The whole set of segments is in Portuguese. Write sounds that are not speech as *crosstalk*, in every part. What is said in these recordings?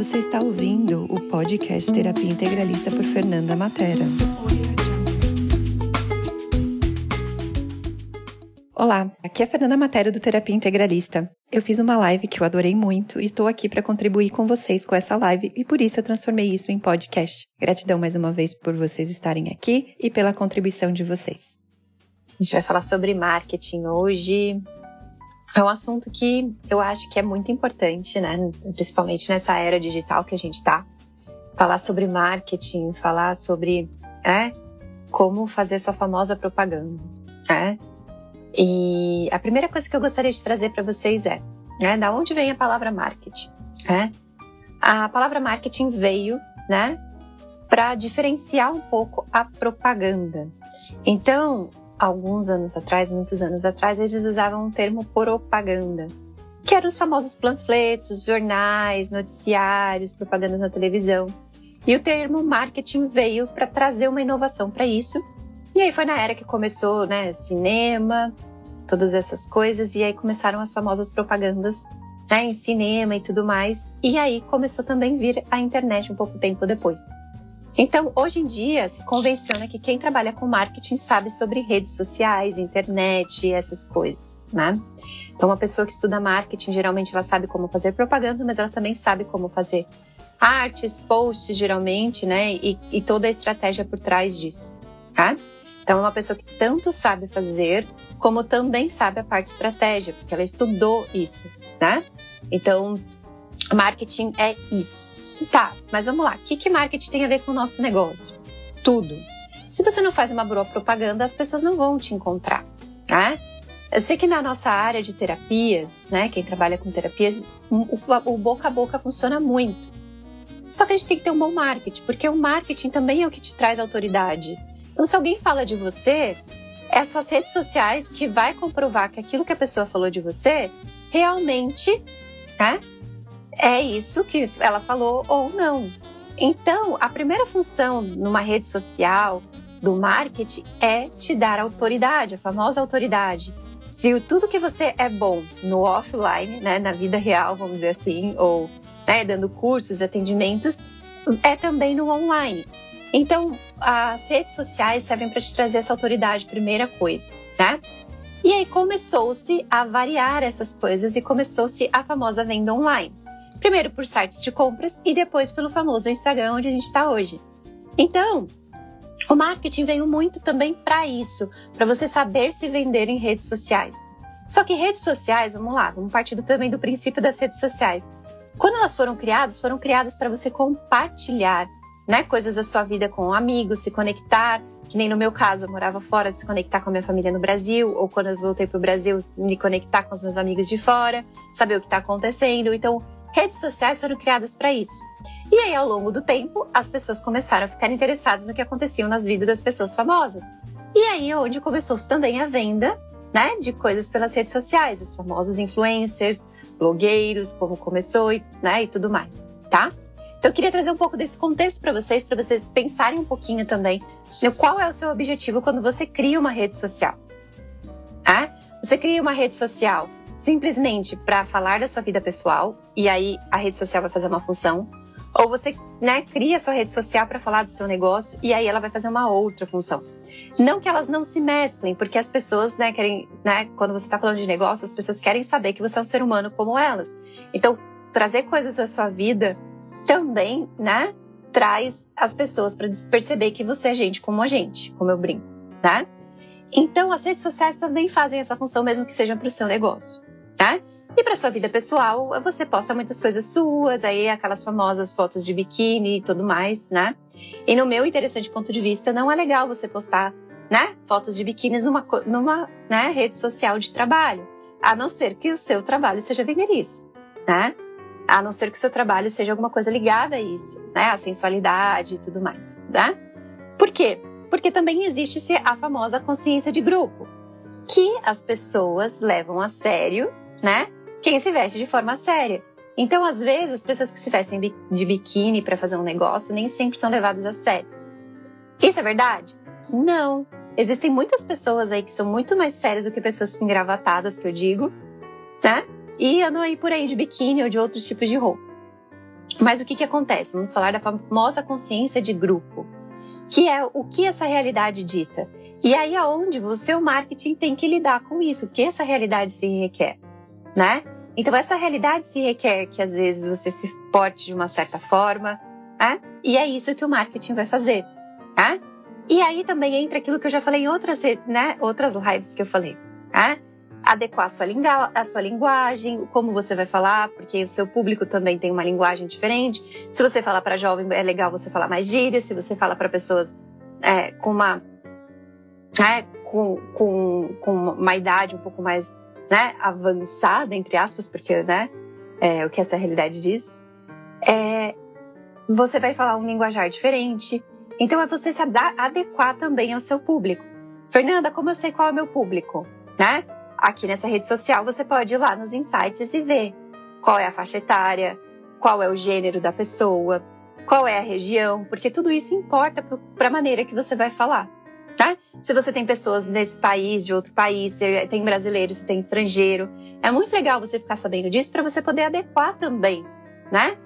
Você está ouvindo o podcast Terapia Integralista por Fernanda Matera. Olá, aqui é a Fernanda Matera do Terapia Integralista. Eu fiz uma live que eu adorei muito e estou aqui para contribuir com vocês com essa live e por isso eu transformei isso em podcast. Gratidão mais uma vez por vocês estarem aqui e pela contribuição de vocês. A gente vai falar sobre marketing hoje. É um assunto que eu acho que é muito importante, né? Principalmente nessa era digital que a gente está. Falar sobre marketing, falar sobre é, como fazer sua famosa propaganda. É, e a primeira coisa que eu gostaria de trazer para vocês é, né, da onde vem a palavra marketing? É? A palavra marketing veio, né, para diferenciar um pouco a propaganda. Então, alguns anos atrás, muitos anos atrás, eles usavam o termo propaganda, que eram os famosos panfletos, jornais, noticiários, propagandas na televisão. E o termo marketing veio para trazer uma inovação para isso e aí foi na era que começou, né, cinema, todas essas coisas, e aí começaram as famosas propagandas né, em cinema e tudo mais. E aí começou também a vir a internet um pouco tempo depois. Então, hoje em dia, se convenciona que quem trabalha com marketing sabe sobre redes sociais, internet essas coisas, né? Então, uma pessoa que estuda marketing, geralmente ela sabe como fazer propaganda, mas ela também sabe como fazer artes, posts, geralmente, né? E, e toda a estratégia por trás disso, tá? Então, é uma pessoa que tanto sabe fazer, como também sabe a parte estratégia, porque ela estudou isso, né? Então, marketing é isso. Tá, mas vamos lá. O que, que marketing tem a ver com o nosso negócio? Tudo. Se você não faz uma boa propaganda, as pessoas não vão te encontrar, né? Eu sei que na nossa área de terapias, né, quem trabalha com terapias, o, o boca a boca funciona muito. Só que a gente tem que ter um bom marketing, porque o marketing também é o que te traz autoridade. Então, se alguém fala de você, é as suas redes sociais que vai comprovar que aquilo que a pessoa falou de você realmente né, é isso que ela falou ou não. Então, a primeira função numa rede social do marketing é te dar autoridade, a famosa autoridade. Se tudo que você é bom no offline, né, na vida real, vamos dizer assim, ou né, dando cursos, atendimentos, é também no online. Então, as redes sociais servem para te trazer essa autoridade, primeira coisa, né? E aí começou-se a variar essas coisas e começou-se a famosa venda online. Primeiro por sites de compras e depois pelo famoso Instagram, onde a gente está hoje. Então, o marketing veio muito também para isso, para você saber se vender em redes sociais. Só que redes sociais, vamos lá, vamos partir também do princípio das redes sociais. Quando elas foram criadas, foram criadas para você compartilhar né, coisas da sua vida com amigos, se conectar, que nem no meu caso, eu morava fora, se conectar com a minha família no Brasil, ou quando eu voltei para o Brasil, me conectar com os meus amigos de fora, saber o que está acontecendo. Então, redes sociais foram criadas para isso. E aí, ao longo do tempo, as pessoas começaram a ficar interessadas no que acontecia nas vidas das pessoas famosas. E aí é onde começou também a venda né, de coisas pelas redes sociais, os famosos influencers, blogueiros, como começou e, né, e tudo mais, tá? Então eu queria trazer um pouco desse contexto para vocês, para vocês pensarem um pouquinho também no qual é o seu objetivo quando você cria uma rede social. É? Você cria uma rede social simplesmente para falar da sua vida pessoal e aí a rede social vai fazer uma função, ou você né, cria sua rede social para falar do seu negócio e aí ela vai fazer uma outra função. Não que elas não se mesclem, porque as pessoas, né, querem, né, quando você está falando de negócio, as pessoas querem saber que você é um ser humano como elas. Então, trazer coisas da sua vida também, né, traz as pessoas para perceber que você é gente como a gente, como eu brinco, né? Então, as redes sociais também fazem essa função, mesmo que seja para o seu negócio, né? E para sua vida pessoal, você posta muitas coisas suas, aí aquelas famosas fotos de biquíni e tudo mais, né? E no meu interessante ponto de vista, não é legal você postar, né, fotos de biquíni numa, numa né, rede social de trabalho, a não ser que o seu trabalho seja vender isso, né? a não ser que o seu trabalho seja alguma coisa ligada a isso, né? A sensualidade e tudo mais, né? Por quê? Porque também existe a famosa consciência de grupo, que as pessoas levam a sério, né? Quem se veste de forma séria. Então, às vezes, as pessoas que se vestem de biquíni para fazer um negócio nem sempre são levadas a sério. Isso é verdade? Não. Existem muitas pessoas aí que são muito mais sérias do que pessoas engravatadas, que eu digo, né? e andam aí por aí de biquíni ou de outros tipos de roupa. Mas o que, que acontece? Vamos falar da famosa consciência de grupo, que é o que essa realidade dita. E aí é onde o seu marketing tem que lidar com isso, o que essa realidade se requer, né? Então essa realidade se requer que às vezes você se porte de uma certa forma, né? e é isso que o marketing vai fazer. Né? E aí também entra aquilo que eu já falei em outras, né, outras lives que eu falei. Né? Adequar a sua, a sua linguagem, como você vai falar, porque o seu público também tem uma linguagem diferente. Se você fala para jovem, é legal você falar mais gírias. Se você fala para pessoas é, com uma né, com, com, com uma idade um pouco mais né, avançada, entre aspas, porque né, é o que essa realidade diz, é, você vai falar um linguajar diferente. Então é você se adequar também ao seu público. Fernanda, como eu sei qual é o meu público? Né? Aqui nessa rede social você pode ir lá nos insights e ver qual é a faixa etária, qual é o gênero da pessoa, qual é a região, porque tudo isso importa para a maneira que você vai falar tá? Se você tem pessoas nesse país, de outro país, se tem brasileiro, se tem estrangeiro, é muito legal você ficar sabendo disso para você poder adequar também, né?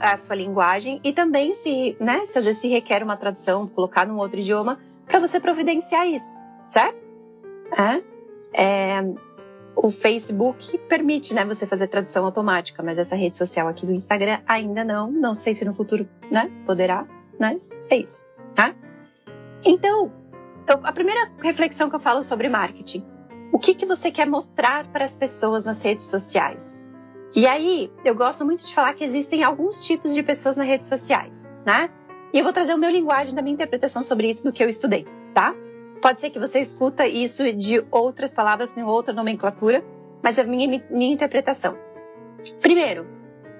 A sua linguagem e também se, né, se às vezes se requer uma tradução, colocar num outro idioma, para você providenciar isso, certo? É, é, o Facebook permite, né, você fazer tradução automática, mas essa rede social aqui do Instagram ainda não. Não sei se no futuro, né, poderá, mas é isso, tá? Então, então, a primeira reflexão que eu falo sobre marketing. O que, que você quer mostrar para as pessoas nas redes sociais? E aí, eu gosto muito de falar que existem alguns tipos de pessoas nas redes sociais, né? E eu vou trazer o meu linguagem da minha interpretação sobre isso do que eu estudei, tá? Pode ser que você escuta isso de outras palavras em outra nomenclatura, mas é a minha, minha interpretação. Primeiro,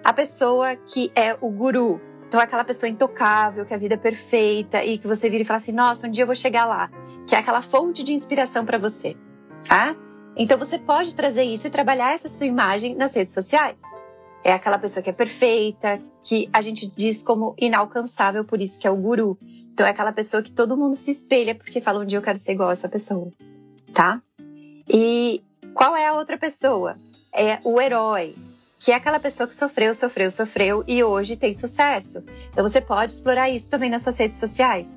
a pessoa que é o guru, então, é aquela pessoa intocável, que a vida é perfeita e que você vira e fala assim: nossa, um dia eu vou chegar lá. Que é aquela fonte de inspiração para você. Tá? Então, você pode trazer isso e trabalhar essa sua imagem nas redes sociais. É aquela pessoa que é perfeita, que a gente diz como inalcançável, por isso que é o guru. Então, é aquela pessoa que todo mundo se espelha porque fala: um dia eu quero ser igual a essa pessoa. Tá? E qual é a outra pessoa? É o herói que é aquela pessoa que sofreu, sofreu, sofreu e hoje tem sucesso. Então você pode explorar isso também nas suas redes sociais.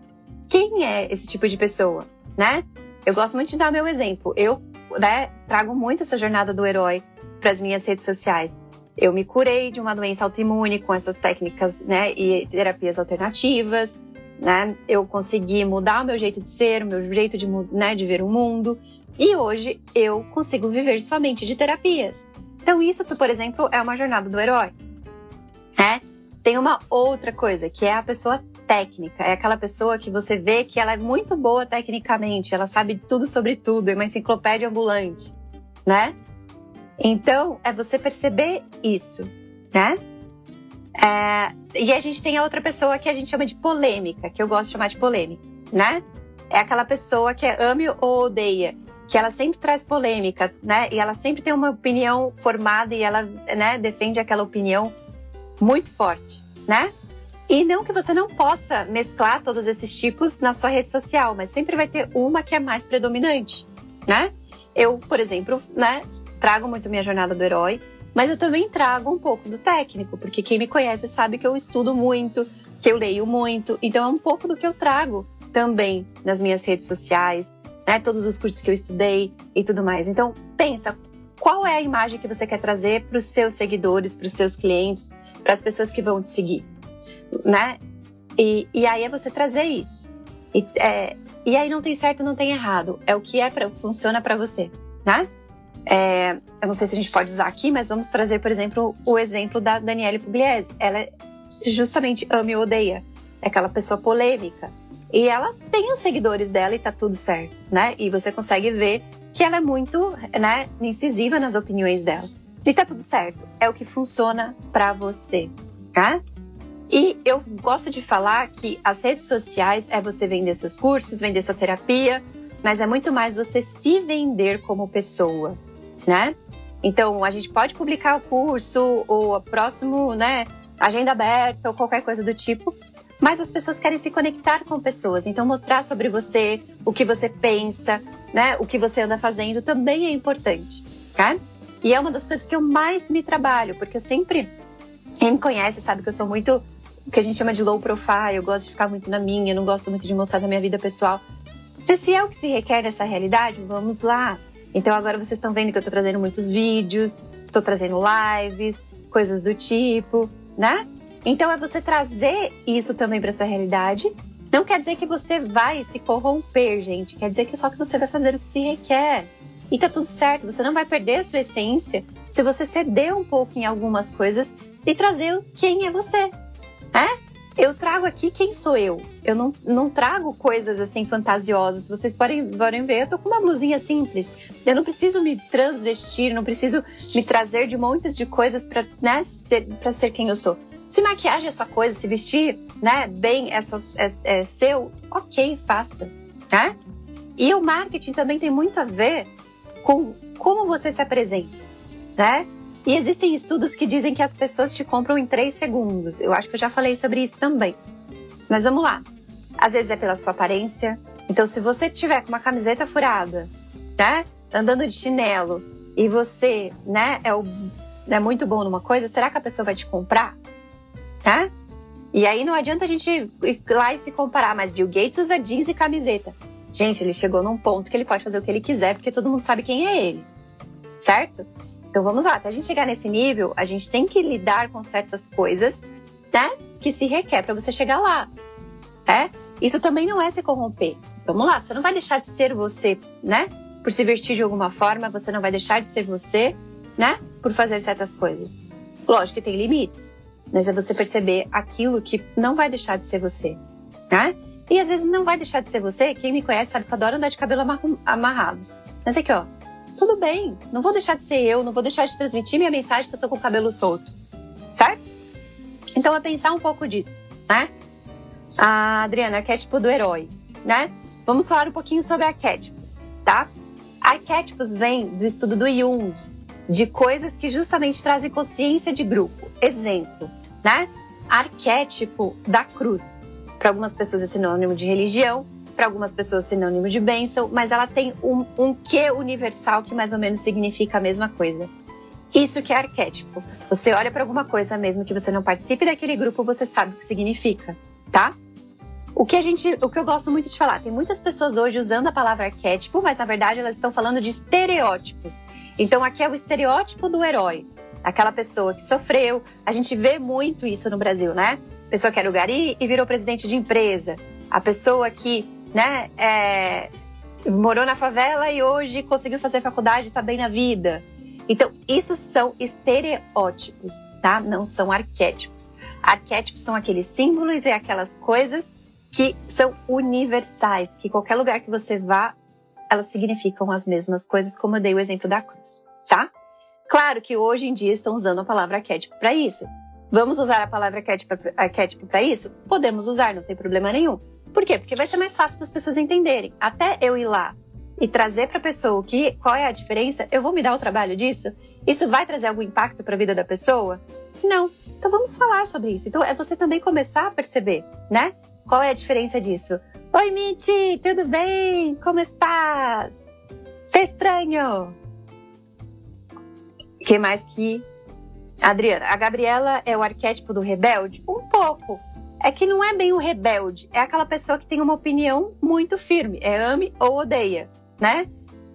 Quem é esse tipo de pessoa, né? Eu gosto muito de dar meu exemplo. Eu né, trago muito essa jornada do herói para as minhas redes sociais. Eu me curei de uma doença autoimune com essas técnicas né, e terapias alternativas. Né? Eu consegui mudar o meu jeito de ser, o meu jeito de, né, de ver o mundo. E hoje eu consigo viver somente de terapias. Então, isso, por exemplo, é uma jornada do herói. É? Tem uma outra coisa, que é a pessoa técnica. É aquela pessoa que você vê que ela é muito boa tecnicamente, ela sabe tudo sobre tudo, é uma enciclopédia ambulante, né? Então, é você perceber isso, né? É, e a gente tem a outra pessoa que a gente chama de polêmica, que eu gosto de chamar de polêmica, né? É aquela pessoa que é ame ou odeia que ela sempre traz polêmica, né? E ela sempre tem uma opinião formada e ela, né, defende aquela opinião muito forte, né? E não que você não possa mesclar todos esses tipos na sua rede social, mas sempre vai ter uma que é mais predominante, né? Eu, por exemplo, né, trago muito minha jornada do herói, mas eu também trago um pouco do técnico, porque quem me conhece sabe que eu estudo muito, que eu leio muito, então é um pouco do que eu trago também nas minhas redes sociais, né? Todos os cursos que eu estudei e tudo mais. Então, pensa, qual é a imagem que você quer trazer para os seus seguidores, para os seus clientes, para as pessoas que vão te seguir, né? E, e aí é você trazer isso. E, é, e aí não tem certo, não tem errado. É o que é pra, funciona para você, né? É, eu não sei se a gente pode usar aqui, mas vamos trazer, por exemplo, o exemplo da Daniele Pugliese. Ela é justamente ama e odeia. É aquela pessoa polêmica. E ela tem os seguidores dela e tá tudo certo, né? E você consegue ver que ela é muito, né, incisiva nas opiniões dela. E tá tudo certo. É o que funciona para você, tá? E eu gosto de falar que as redes sociais é você vender seus cursos, vender sua terapia, mas é muito mais você se vender como pessoa, né? Então, a gente pode publicar o curso ou o próximo, né, agenda aberta ou qualquer coisa do tipo, mas as pessoas querem se conectar com pessoas. Então, mostrar sobre você, o que você pensa, né? O que você anda fazendo também é importante, tá? E é uma das coisas que eu mais me trabalho, porque eu sempre Quem me conhece sabe que eu sou muito o que a gente chama de low profile, eu gosto de ficar muito na minha, não gosto muito de mostrar da minha vida pessoal. Se é o que se requer nessa realidade, vamos lá. Então agora vocês estão vendo que eu estou trazendo muitos vídeos, estou trazendo lives, coisas do tipo, né? Então é você trazer isso também para sua realidade. Não quer dizer que você vai se corromper, gente. Quer dizer que só que você vai fazer o que se requer. E tá tudo certo, você não vai perder a sua essência se você ceder um pouco em algumas coisas e trazer quem é você. É? Eu trago aqui quem sou eu. Eu não, não trago coisas assim fantasiosas. Vocês podem, podem ver, eu tô com uma blusinha simples. Eu não preciso me transvestir, não preciso me trazer de montes de coisas para né, ser, ser quem eu sou. Se maquiagem é sua coisa, se vestir né, bem é, só, é, é seu, ok, faça. Né? E o marketing também tem muito a ver com como você se apresenta. Né? E existem estudos que dizem que as pessoas te compram em três segundos. Eu acho que eu já falei sobre isso também. Mas vamos lá. Às vezes é pela sua aparência. Então, se você tiver com uma camiseta furada, né? Andando de chinelo e você, né, é, o, é muito bom numa coisa, será que a pessoa vai te comprar? Né? E aí não adianta a gente ir lá e se comparar, mas Bill Gates usa jeans e camiseta. Gente, ele chegou num ponto que ele pode fazer o que ele quiser, porque todo mundo sabe quem é ele. Certo? Então vamos lá, até a gente chegar nesse nível, a gente tem que lidar com certas coisas, né? Que se requer para você chegar lá. É? Isso também não é se corromper. Vamos lá, você não vai deixar de ser você, né? Por se vestir de alguma forma, você não vai deixar de ser você, né? Por fazer certas coisas. Lógico que tem limites, mas é você perceber aquilo que não vai deixar de ser você, né? E às vezes não vai deixar de ser você. Quem me conhece sabe que eu adoro andar de cabelo amarrado. Mas aqui, ó, tudo bem. Não vou deixar de ser eu, não vou deixar de transmitir minha mensagem se eu tô com o cabelo solto. Certo? Então é pensar um pouco disso, né? A Adriana, arquétipo do herói, né? Vamos falar um pouquinho sobre arquétipos, tá? Arquétipos vêm do estudo do Jung, de coisas que justamente trazem consciência de grupo. Exemplo, né? Arquétipo da cruz. Para algumas pessoas é sinônimo de religião, para algumas pessoas sinônimo de bênção, mas ela tem um, um quê universal que mais ou menos significa a mesma coisa. Isso que é arquétipo. Você olha para alguma coisa, mesmo que você não participe daquele grupo, você sabe o que significa, tá? O que a gente, o que eu gosto muito de falar, tem muitas pessoas hoje usando a palavra arquétipo, mas na verdade elas estão falando de estereótipos. Então aqui é o estereótipo do herói, aquela pessoa que sofreu. A gente vê muito isso no Brasil, né? Pessoa que era gari e virou presidente de empresa. A pessoa que né? É, morou na favela e hoje conseguiu fazer faculdade, está bem na vida. Então, isso são estereótipos, tá? Não são arquétipos. Arquétipos são aqueles símbolos e aquelas coisas que são universais, que qualquer lugar que você vá, elas significam as mesmas coisas, como eu dei o exemplo da cruz, tá? Claro que hoje em dia estão usando a palavra arquétipo para isso. Vamos usar a palavra arquétipo para isso? Podemos usar, não tem problema nenhum. Por quê? Porque vai ser mais fácil das pessoas entenderem. Até eu ir lá e trazer para a pessoa que qual é a diferença, eu vou me dar o trabalho disso? Isso vai trazer algum impacto para a vida da pessoa? Não. Então vamos falar sobre isso. Então é você também começar a perceber, né? Qual é a diferença disso? Oi, Mitty, tudo bem? Como estás? Tá estranho? Que mais que Adriana? A Gabriela é o arquétipo do rebelde? Um pouco é que não é bem o rebelde, é aquela pessoa que tem uma opinião muito firme, é ame ou odeia, né?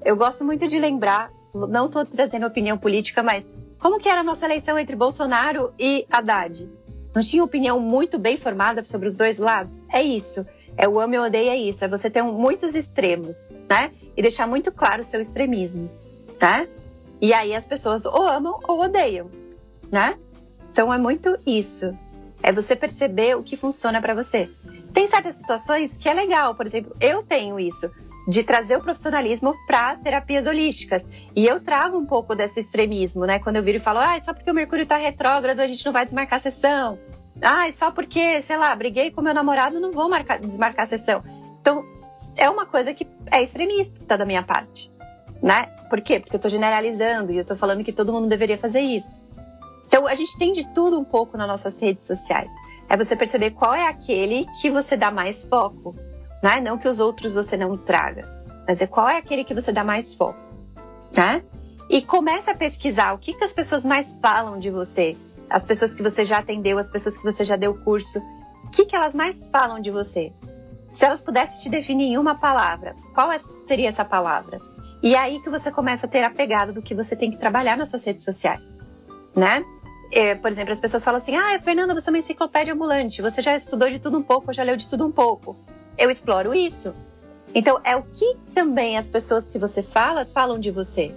Eu gosto muito de lembrar, não estou trazendo opinião política, mas como que era a nossa eleição entre Bolsonaro e Haddad? Não tinha opinião muito bem formada sobre os dois lados? É isso. É o ame ou odeia é isso. É você ter muitos extremos, né? E deixar muito claro o seu extremismo, tá? E aí as pessoas ou amam ou odeiam, né? Então é muito isso. É você perceber o que funciona para você. Tem certas situações que é legal, por exemplo, eu tenho isso de trazer o profissionalismo para terapias holísticas. E eu trago um pouco desse extremismo, né? Quando eu viro e falo, ah, só porque o Mercúrio está retrógrado, a gente não vai desmarcar a sessão. Ah, só porque, sei lá, briguei com meu namorado, não vou marcar, desmarcar a sessão. Então, é uma coisa que é extremista da minha parte, né? Por quê? Porque eu estou generalizando e eu estou falando que todo mundo deveria fazer isso. Então, a gente tem de tudo um pouco nas nossas redes sociais. É você perceber qual é aquele que você dá mais foco. Né? Não que os outros você não traga, mas é qual é aquele que você dá mais foco. Né? E comece a pesquisar o que, que as pessoas mais falam de você. as pessoas que você já atendeu, as pessoas que você já deu curso, o que, que elas mais falam de você? Se elas pudessem te definir em uma palavra, qual é, seria essa palavra? E é aí que você começa a ter a pegada do que você tem que trabalhar nas suas redes sociais, né? É, por exemplo, as pessoas falam assim: Ah, Fernanda, você é uma enciclopédia ambulante, você já estudou de tudo um pouco, já leu de tudo um pouco. Eu exploro isso. Então, é o que também as pessoas que você fala falam de você.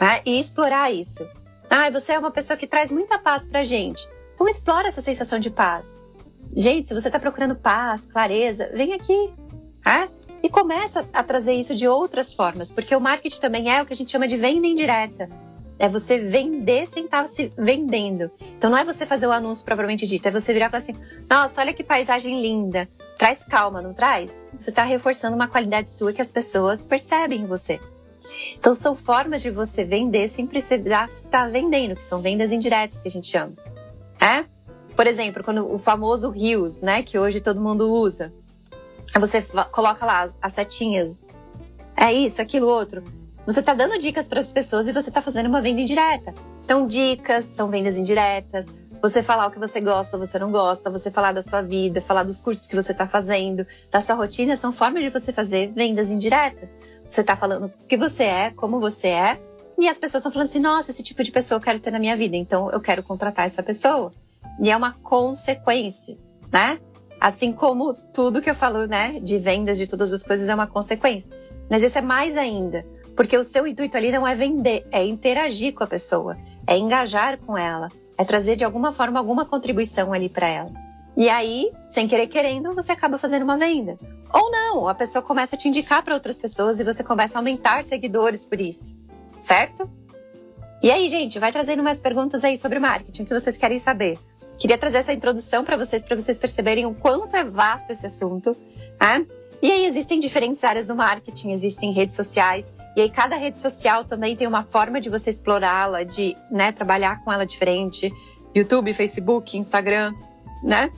Né? E explorar isso. Ah, você é uma pessoa que traz muita paz pra gente. Então, explora essa sensação de paz. Gente, se você está procurando paz, clareza, vem aqui. Tá? E começa a trazer isso de outras formas, porque o marketing também é o que a gente chama de venda indireta. É você vender sem estar se vendendo. Então não é você fazer o anúncio propriamente dito, é você virar falar assim: nossa, olha que paisagem linda. Traz calma, não traz? Você está reforçando uma qualidade sua que as pessoas percebem em você. Então são formas de você vender sem precisar estar tá vendendo, que são vendas indiretas que a gente chama. É? Por exemplo, quando o famoso Rios, né, que hoje todo mundo usa. Você coloca lá as setinhas. É isso, aquilo, outro. Você está dando dicas para as pessoas e você está fazendo uma venda indireta. Então, dicas são vendas indiretas. Você falar o que você gosta, você não gosta, você falar da sua vida, falar dos cursos que você está fazendo, da sua rotina, são formas de você fazer vendas indiretas. Você está falando o que você é, como você é, e as pessoas estão falando assim: nossa, esse tipo de pessoa eu quero ter na minha vida, então eu quero contratar essa pessoa. E é uma consequência, né? Assim como tudo que eu falo, né, de vendas, de todas as coisas, é uma consequência. Mas esse é mais ainda, porque o seu intuito ali não é vender, é interagir com a pessoa, é engajar com ela, é trazer de alguma forma alguma contribuição ali para ela. E aí, sem querer querendo, você acaba fazendo uma venda. Ou não, a pessoa começa a te indicar para outras pessoas e você começa a aumentar seguidores por isso, certo? E aí, gente, vai trazendo mais perguntas aí sobre marketing, o que vocês querem saber. Queria trazer essa introdução para vocês, para vocês perceberem o quanto é vasto esse assunto. Né? E aí existem diferentes áreas do marketing, existem redes sociais. E aí cada rede social também tem uma forma de você explorá-la, de né, trabalhar com ela diferente. YouTube, Facebook, Instagram, né?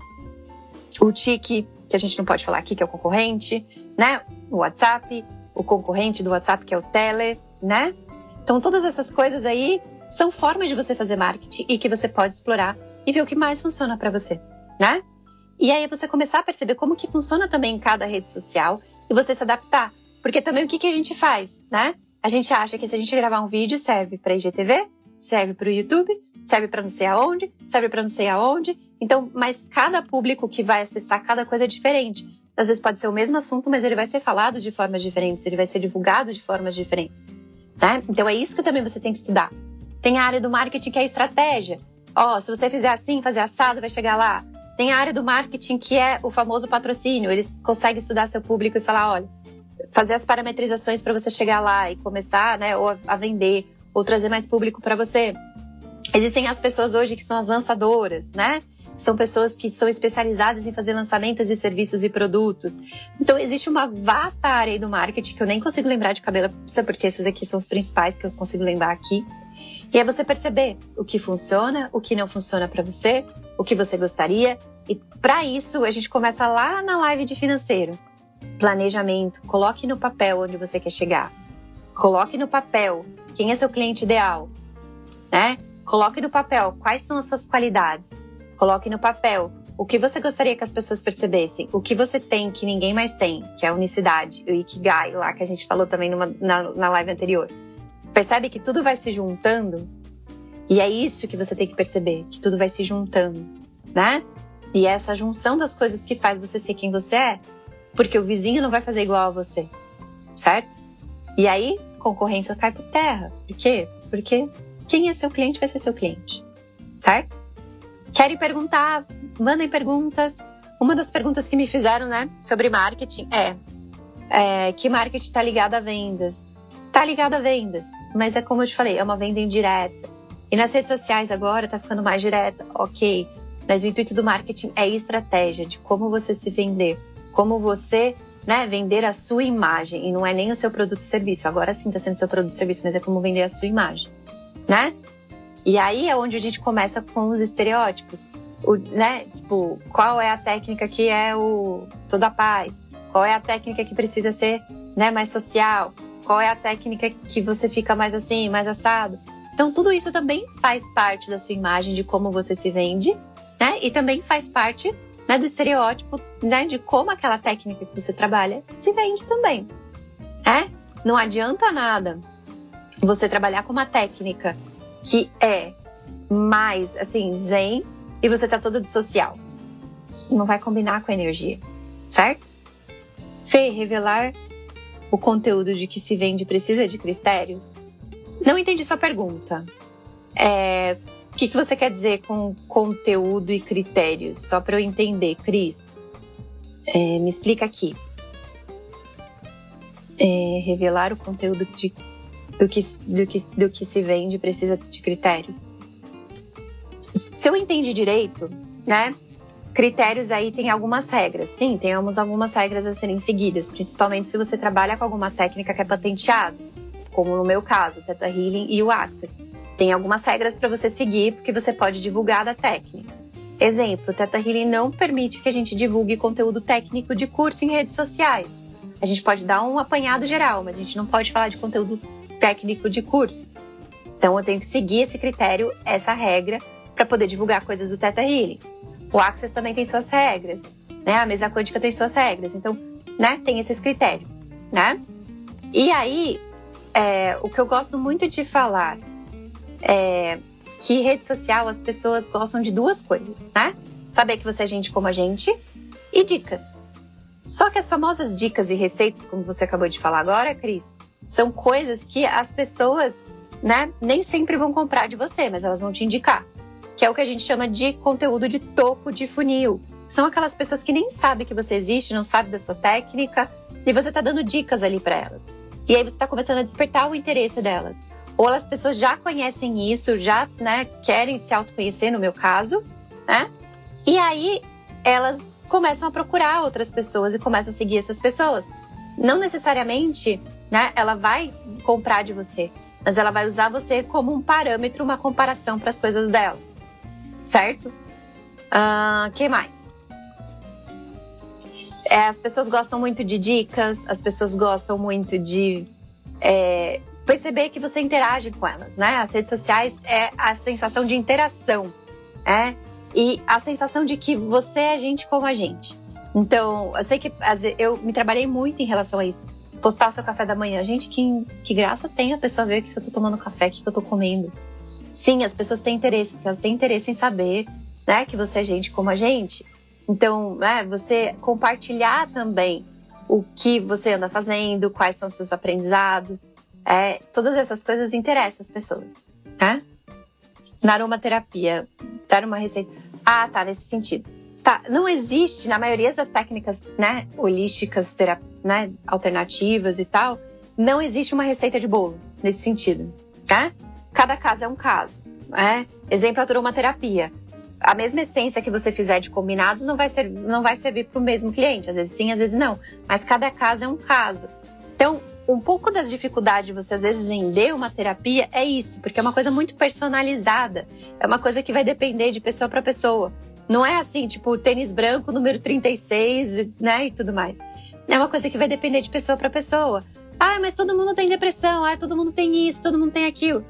O Tiki, que a gente não pode falar aqui, que é o concorrente, né? O WhatsApp, o concorrente do WhatsApp, que é o Tele, né? Então todas essas coisas aí são formas de você fazer marketing e que você pode explorar e ver o que mais funciona para você, né? E aí você começar a perceber como que funciona também em cada rede social e você se adaptar. Porque também o que, que a gente faz, né? A gente acha que se a gente gravar um vídeo serve para IGTV, serve para o YouTube, serve para não sei aonde, serve para não sei aonde. Então, mas cada público que vai acessar cada coisa é diferente. Às vezes pode ser o mesmo assunto, mas ele vai ser falado de formas diferentes, ele vai ser divulgado de formas diferentes. Né? Então é isso que também você tem que estudar. Tem a área do marketing que é estratégia. Ó, oh, se você fizer assim, fazer assado, vai chegar lá. Tem a área do marketing que é o famoso patrocínio. Eles conseguem estudar seu público e falar, olha, fazer as parametrizações para você chegar lá e começar, né, ou a vender, ou trazer mais público para você. Existem as pessoas hoje que são as lançadoras, né? São pessoas que são especializadas em fazer lançamentos de serviços e produtos. Então, existe uma vasta área do marketing que eu nem consigo lembrar de cabeça, porque esses aqui são os principais que eu consigo lembrar aqui. E é você perceber o que funciona, o que não funciona para você, o que você gostaria. E para isso, a gente começa lá na live de financeiro. Planejamento, coloque no papel onde você quer chegar. Coloque no papel quem é seu cliente ideal, né? Coloque no papel quais são as suas qualidades. Coloque no papel o que você gostaria que as pessoas percebessem, o que você tem que ninguém mais tem, que é a unicidade, o Ikigai lá que a gente falou também numa, na, na live anterior. Percebe que tudo vai se juntando? E é isso que você tem que perceber, que tudo vai se juntando, né? E é essa junção das coisas que faz você ser quem você é, porque o vizinho não vai fazer igual a você, certo? E aí, concorrência cai por terra. Por quê? Porque quem é seu cliente vai ser seu cliente, certo? Querem perguntar? Mandem perguntas. Uma das perguntas que me fizeram, né, sobre marketing é, é que marketing está ligado a vendas? Tá ligado a vendas, mas é como eu te falei, é uma venda indireta. E nas redes sociais agora tá ficando mais direta, ok. Mas o intuito do marketing é estratégia de como você se vender, como você né, vender a sua imagem. E não é nem o seu produto ou serviço. Agora sim está sendo seu produto ou serviço, mas é como vender a sua imagem. Né? E aí é onde a gente começa com os estereótipos. O, né, tipo, qual é a técnica que é o toda paz? Qual é a técnica que precisa ser né, mais social? Qual é a técnica que você fica mais assim, mais assado? Então, tudo isso também faz parte da sua imagem de como você se vende, né? E também faz parte né, do estereótipo né, de como aquela técnica que você trabalha se vende também. É? Não adianta nada você trabalhar com uma técnica que é mais assim, zen, e você tá toda de social. Não vai combinar com a energia, certo? Fê, revelar o conteúdo de que se vende precisa de critérios? Não entendi sua pergunta. É, o que, que você quer dizer com conteúdo e critérios? Só para eu entender, Cris. É, me explica aqui. É, revelar o conteúdo de, do, que, do, que, do que se vende precisa de critérios. Se eu entendi direito, né? Critérios aí tem algumas regras. Sim, temos algumas regras a serem seguidas, principalmente se você trabalha com alguma técnica que é patenteada, como no meu caso, o Theta Healing e o Access. Tem algumas regras para você seguir, porque você pode divulgar da técnica. Exemplo, o Theta Healing não permite que a gente divulgue conteúdo técnico de curso em redes sociais. A gente pode dar um apanhado geral, mas a gente não pode falar de conteúdo técnico de curso. Então eu tenho que seguir esse critério, essa regra, para poder divulgar coisas do Theta Healing. O Access também tem suas regras, né? A mesa quântica tem suas regras. Então, né? Tem esses critérios, né? E aí, é, o que eu gosto muito de falar é que rede social as pessoas gostam de duas coisas, né? Saber que você é gente como a gente e dicas. Só que as famosas dicas e receitas, como você acabou de falar agora, Cris, são coisas que as pessoas, né, nem sempre vão comprar de você, mas elas vão te indicar que é o que a gente chama de conteúdo de topo de funil. São aquelas pessoas que nem sabem que você existe, não sabem da sua técnica, e você está dando dicas ali para elas. E aí você está começando a despertar o interesse delas. Ou as pessoas já conhecem isso, já né, querem se autoconhecer, no meu caso, né? E aí elas começam a procurar outras pessoas e começam a seguir essas pessoas. Não necessariamente, né, ela vai comprar de você, mas ela vai usar você como um parâmetro, uma comparação para as coisas dela certo? Uh, que mais? É, as pessoas gostam muito de dicas, as pessoas gostam muito de é, perceber que você interage com elas, né? As redes sociais é a sensação de interação, é? E a sensação de que você é gente como a gente. Então, eu sei que eu me trabalhei muito em relação a isso. Postar o seu café da manhã. Gente, que, que graça tem a pessoa ver que eu tô tomando café, que eu tô comendo. Sim, as pessoas têm interesse, porque elas têm interesse em saber, né, que você é gente como a gente. Então, né, você compartilhar também o que você anda fazendo, quais são os seus aprendizados, é, todas essas coisas interessam as pessoas, né? Na aromaterapia, dar uma receita. Ah, tá, nesse sentido. Tá, não existe, na maioria das técnicas, né, holísticas, né, alternativas e tal, não existe uma receita de bolo nesse sentido, tá? Cada caso é um caso. Né? Exemplo, a aromaterapia. A mesma essência que você fizer de combinados não vai, ser, não vai servir para o mesmo cliente. Às vezes sim, às vezes não. Mas cada caso é um caso. Então, um pouco das dificuldades de você às vezes vender uma terapia é isso, porque é uma coisa muito personalizada. É uma coisa que vai depender de pessoa para pessoa. Não é assim, tipo, tênis branco, número 36, né, e tudo mais. É uma coisa que vai depender de pessoa para pessoa. Ah, mas todo mundo tem depressão, ah, todo mundo tem isso, todo mundo tem aquilo.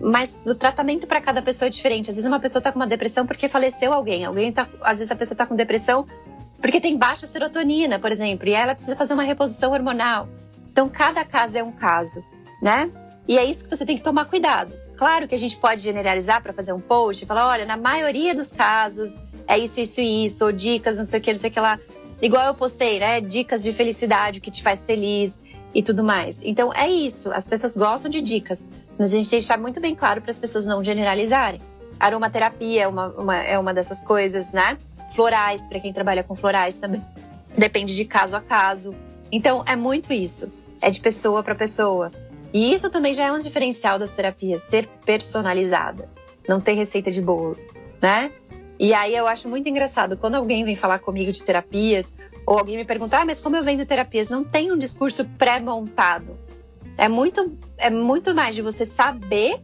Mas o tratamento para cada pessoa é diferente. Às vezes uma pessoa tá com uma depressão porque faleceu alguém. Alguém tá, às vezes a pessoa tá com depressão porque tem baixa serotonina, por exemplo, e ela precisa fazer uma reposição hormonal. Então cada caso é um caso, né? E é isso que você tem que tomar cuidado. Claro que a gente pode generalizar para fazer um post e falar, olha, na maioria dos casos é isso, isso e isso, ou dicas, não sei o que, não sei o que lá. Igual eu postei, né? Dicas de felicidade, o que te faz feliz e tudo mais. Então é isso, as pessoas gostam de dicas, mas a gente tem que deixar muito bem claro para as pessoas não generalizarem. Aromaterapia é uma, uma, é uma dessas coisas, né? Florais, para quem trabalha com florais também. Depende de caso a caso. Então é muito isso, é de pessoa para pessoa. E isso também já é um diferencial das terapias, ser personalizada, não ter receita de bolo, né? E aí eu acho muito engraçado quando alguém vem falar comigo de terapias ou alguém me perguntar, ah, mas como eu vendo terapias? Não tem um discurso pré-montado. É muito, é muito mais de você saber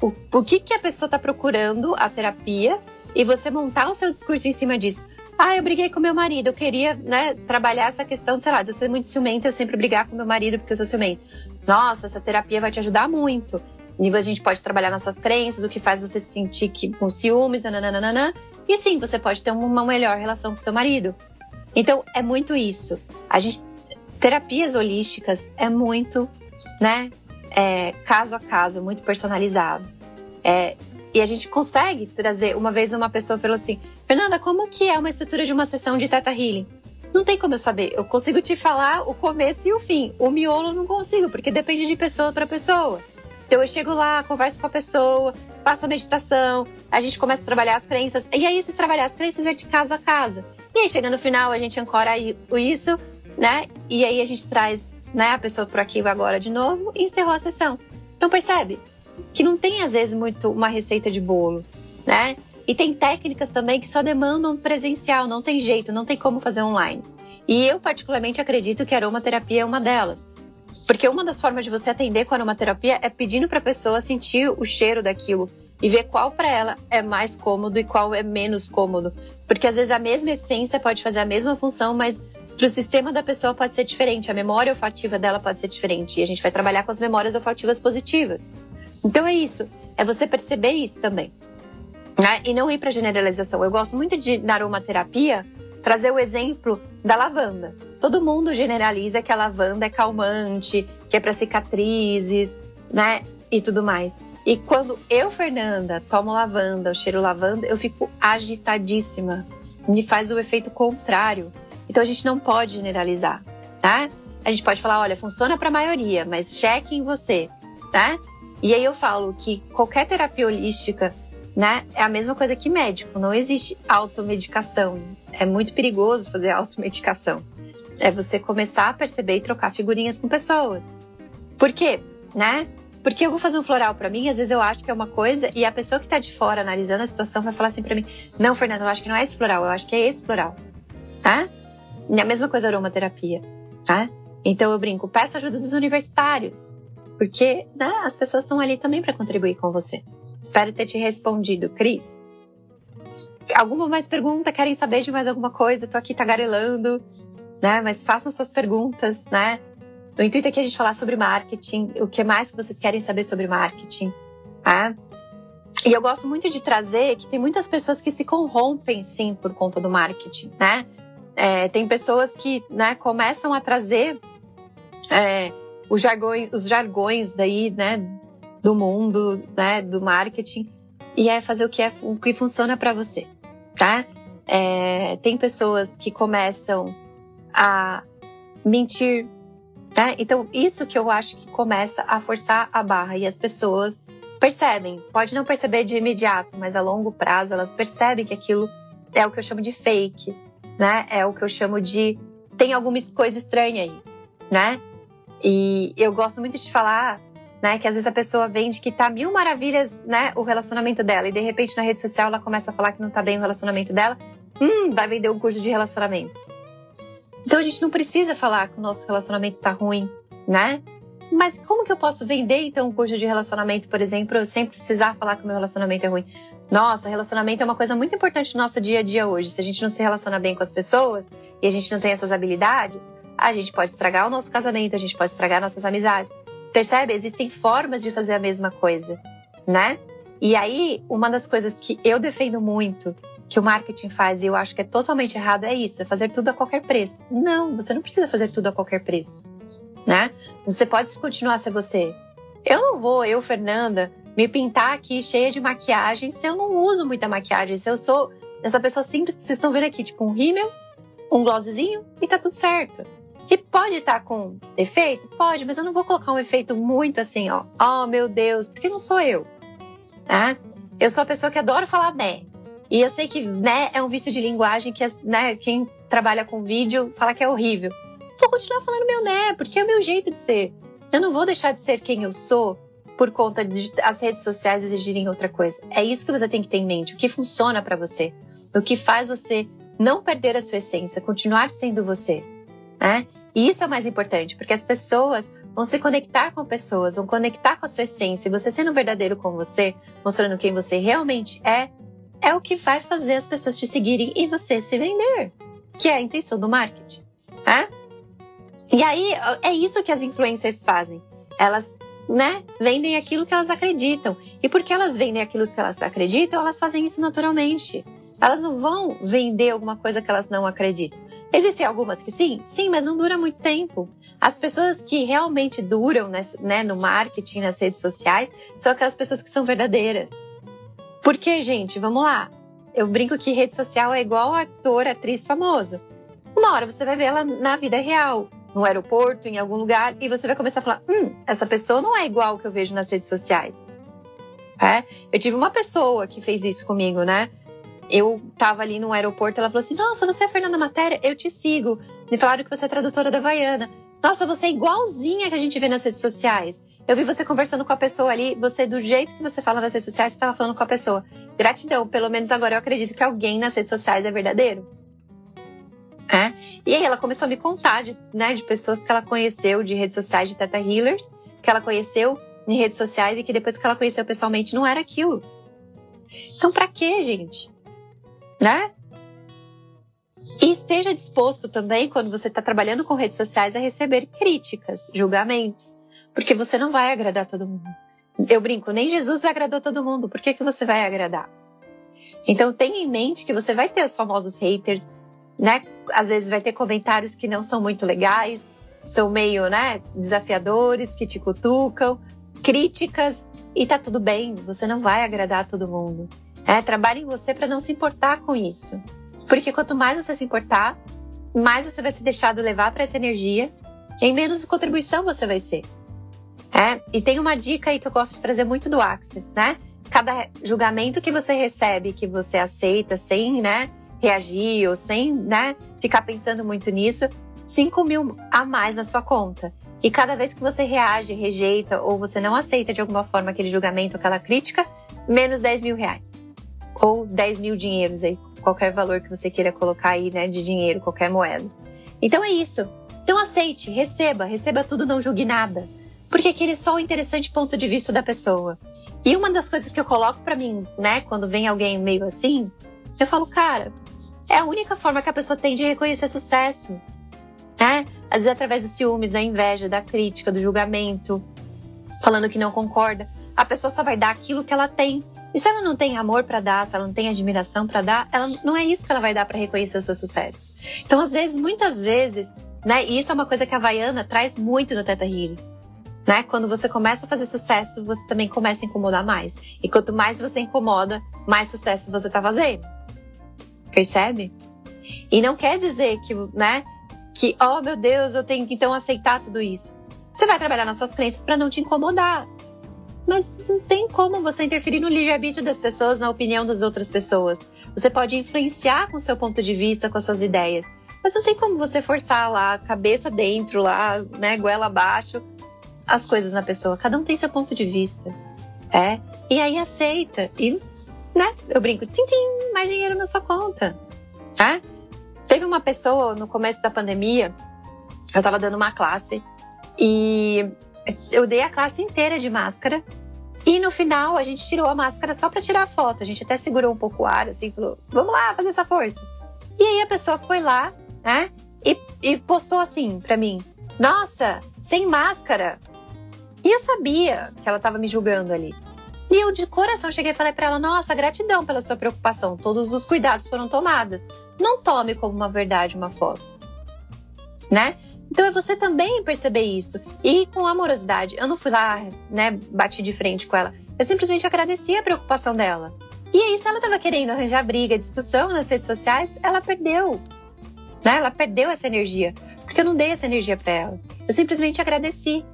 o, o que, que a pessoa está procurando a terapia e você montar o seu discurso em cima disso. Ah, eu briguei com meu marido, eu queria né, trabalhar essa questão, sei lá, de eu ser muito ciumento, eu sempre brigar com meu marido porque eu sou ciumento. Nossa, essa terapia vai te ajudar muito. E a gente pode trabalhar nas suas crenças, o que faz você se sentir que, com ciúmes, nananana. E sim, você pode ter uma melhor relação com seu marido. Então, é muito isso. A gente. Terapias holísticas é muito, né? É, caso a caso, muito personalizado. É, e a gente consegue trazer. Uma vez uma pessoa falou assim: Fernanda, como que é uma estrutura de uma sessão de Teta Healing? Não tem como eu saber. Eu consigo te falar o começo e o fim. O miolo não consigo, porque depende de pessoa para pessoa. Então eu chego lá, converso com a pessoa, faço a meditação, a gente começa a trabalhar as crenças. E aí, esses trabalhar as crenças é de casa a casa. E aí, chega no final, a gente ancora isso, né? E aí a gente traz né, a pessoa por aqui agora de novo e encerrou a sessão. Então percebe que não tem, às vezes, muito uma receita de bolo, né? E tem técnicas também que só demandam presencial, não tem jeito, não tem como fazer online. E eu, particularmente, acredito que a aromaterapia é uma delas. Porque uma das formas de você atender com aromaterapia é pedindo para a pessoa sentir o cheiro daquilo e ver qual para ela é mais cômodo e qual é menos cômodo. Porque às vezes a mesma essência pode fazer a mesma função, mas para o sistema da pessoa pode ser diferente, a memória olfativa dela pode ser diferente. E a gente vai trabalhar com as memórias olfativas positivas. Então é isso, é você perceber isso também. Né? E não ir para generalização. Eu gosto muito de, na aromaterapia, trazer o exemplo da lavanda. Todo mundo generaliza que a lavanda é calmante, que é para cicatrizes, né? E tudo mais. E quando eu, Fernanda, tomo lavanda, o cheiro lavanda, eu fico agitadíssima. Me faz o efeito contrário. Então a gente não pode generalizar, tá? A gente pode falar, olha, funciona para a maioria, mas cheque em você, tá? E aí eu falo que qualquer terapia holística, né, é a mesma coisa que médico. Não existe automedicação. É muito perigoso fazer *laughs* automedicação. É você começar a perceber e trocar figurinhas com pessoas. Por quê? Né? Porque eu vou fazer um floral para mim, às vezes eu acho que é uma coisa e a pessoa que tá de fora analisando a situação vai falar assim para mim: "Não, Fernando, eu acho que não é esse floral, eu acho que é esse floral". Tá? E a mesma coisa aromaterapia, tá? Então eu brinco, peça ajuda dos universitários, porque né, as pessoas estão ali também para contribuir com você. Espero ter te respondido, Cris. Alguma mais pergunta? Querem saber de mais alguma coisa? Tô aqui tagarelando, né? Mas façam suas perguntas, né? O intuito aqui é a gente falar sobre marketing, o que mais que vocês querem saber sobre marketing, tá? E eu gosto muito de trazer que tem muitas pessoas que se corrompem, sim, por conta do marketing, né? É, tem pessoas que né, começam a trazer é, os, jargões, os jargões daí, né, do mundo, né, do marketing, e é fazer o que, é, o que funciona para você, tá? É, tem pessoas que começam a mentir né? Então, isso que eu acho que começa a forçar a barra e as pessoas percebem. Pode não perceber de imediato, mas a longo prazo elas percebem que aquilo é o que eu chamo de fake, né? É o que eu chamo de tem alguma coisa estranha aí, né? E eu gosto muito de falar, né, que às vezes a pessoa vende que tá mil maravilhas, né, o relacionamento dela e de repente na rede social ela começa a falar que não tá bem o relacionamento dela, hum, vai vender um curso de relacionamentos. Então a gente não precisa falar que o nosso relacionamento tá ruim, né? Mas como que eu posso vender então um curso de relacionamento, por exemplo, eu sempre precisar falar que o meu relacionamento é ruim? Nossa, relacionamento é uma coisa muito importante no nosso dia a dia hoje. Se a gente não se relaciona bem com as pessoas e a gente não tem essas habilidades, a gente pode estragar o nosso casamento, a gente pode estragar nossas amizades. Percebe? Existem formas de fazer a mesma coisa, né? E aí, uma das coisas que eu defendo muito que o marketing faz e eu acho que é totalmente errado é isso, é fazer tudo a qualquer preço. Não, você não precisa fazer tudo a qualquer preço, né? Você pode continuar ser você. Eu não vou, eu, Fernanda, me pintar aqui cheia de maquiagem se eu não uso muita maquiagem, se eu sou essa pessoa simples que vocês estão vendo aqui, tipo um rímel, um glosszinho e tá tudo certo. Que pode estar tá com efeito? Pode, mas eu não vou colocar um efeito muito assim, ó. Oh, meu Deus, porque não sou eu. Né? Eu sou a pessoa que adora falar né. E eu sei que né é um vício de linguagem que né, quem trabalha com vídeo fala que é horrível. Vou continuar falando meu né, porque é o meu jeito de ser. Eu não vou deixar de ser quem eu sou por conta de as redes sociais exigirem outra coisa. É isso que você tem que ter em mente, o que funciona para você, o que faz você não perder a sua essência, continuar sendo você, né? E isso é o mais importante, porque as pessoas vão se conectar com pessoas, vão conectar com a sua essência. E você sendo verdadeiro com você, mostrando quem você realmente é, é o que vai fazer as pessoas te seguirem e você se vender, que é a intenção do marketing. É? E aí, é isso que as influencers fazem. Elas né, vendem aquilo que elas acreditam. E porque elas vendem aquilo que elas acreditam, elas fazem isso naturalmente. Elas não vão vender alguma coisa que elas não acreditam. Existem algumas que sim, sim, mas não dura muito tempo. As pessoas que realmente duram né, no marketing, nas redes sociais, são aquelas pessoas que são verdadeiras. Porque, gente, vamos lá. Eu brinco que rede social é igual ator, atriz famoso. Uma hora você vai ver ela na vida real, no aeroporto, em algum lugar, e você vai começar a falar: hum, essa pessoa não é igual ao que eu vejo nas redes sociais. É? Eu tive uma pessoa que fez isso comigo, né? Eu tava ali no aeroporto, ela falou assim: Nossa, você é a Fernanda Matéria? Eu te sigo. Me falaram que você é tradutora da Havaiana. Nossa, você é igualzinha que a gente vê nas redes sociais. Eu vi você conversando com a pessoa ali, você, do jeito que você fala nas redes sociais, você estava falando com a pessoa. Gratidão, pelo menos agora eu acredito que alguém nas redes sociais é verdadeiro. É? E aí ela começou a me contar de, né, de pessoas que ela conheceu de redes sociais de Teta Healers, que ela conheceu em redes sociais e que depois que ela conheceu pessoalmente não era aquilo. Então, para quê, gente? Né? E esteja disposto também, quando você está trabalhando com redes sociais, a receber críticas, julgamentos. Porque você não vai agradar todo mundo. Eu brinco, nem Jesus agradou todo mundo. Por que, que você vai agradar? Então tenha em mente que você vai ter os famosos haters, né? Às vezes vai ter comentários que não são muito legais, são meio, né, desafiadores, que te cutucam, críticas, e tá tudo bem, você não vai agradar todo mundo. É, trabalhe em você para não se importar com isso. Porque quanto mais você se importar, mais você vai se deixar levar para essa energia e menos contribuição você vai ser. É? E tem uma dica aí que eu gosto de trazer muito do Access, né? Cada julgamento que você recebe, que você aceita sem né, reagir ou sem né, ficar pensando muito nisso, 5 mil a mais na sua conta. E cada vez que você reage, rejeita ou você não aceita de alguma forma aquele julgamento, aquela crítica, menos 10 mil reais. Ou 10 mil dinheiros aí, qualquer valor que você queira colocar aí, né, de dinheiro, qualquer moeda. Então é isso. Então aceite, receba, receba tudo, não julgue nada. Porque aquele é só o interessante ponto de vista da pessoa. E uma das coisas que eu coloco para mim, né, quando vem alguém meio assim, eu falo, cara, é a única forma que a pessoa tem de reconhecer sucesso. Né? Às vezes através dos ciúmes, da inveja, da crítica, do julgamento, falando que não concorda. A pessoa só vai dar aquilo que ela tem. E se ela não tem amor para dar, se ela não tem admiração para dar, ela não é isso que ela vai dar para reconhecer o seu sucesso. Então, às vezes, muitas vezes, né, e isso é uma coisa que a Havaiana traz muito no Teta Healing. Né? Quando você começa a fazer sucesso, você também começa a incomodar mais. E quanto mais você incomoda, mais sucesso você tá fazendo. Percebe? E não quer dizer que, né, que, oh meu Deus, eu tenho que então aceitar tudo isso. Você vai trabalhar nas suas crenças para não te incomodar. Mas não tem como você interferir no livre-arbítrio das pessoas, na opinião das outras pessoas. Você pode influenciar com seu ponto de vista, com as suas ideias. Mas não tem como você forçar lá, cabeça dentro, lá, né, goela abaixo, as coisas na pessoa. Cada um tem seu ponto de vista. É. E aí aceita. E, né, eu brinco, tim, tim mais dinheiro na sua conta. É? Teve uma pessoa no começo da pandemia, eu tava dando uma classe e eu dei a classe inteira de máscara. E no final a gente tirou a máscara só para tirar a foto. A gente até segurou um pouco o ar, assim, falou: vamos lá, fazer essa força. E aí a pessoa foi lá, né? E, e postou assim para mim: Nossa, sem máscara. E eu sabia que ela tava me julgando ali. E eu de coração cheguei e falei para ela: Nossa, gratidão pela sua preocupação. Todos os cuidados foram tomados. Não tome como uma verdade uma foto. Né? Então é você também perceber isso. E com amorosidade. Eu não fui lá, né, bati de frente com ela. Eu simplesmente agradeci a preocupação dela. E aí, se ela estava querendo arranjar briga, discussão nas redes sociais, ela perdeu. Né? Ela perdeu essa energia. Porque eu não dei essa energia para ela. Eu simplesmente agradeci.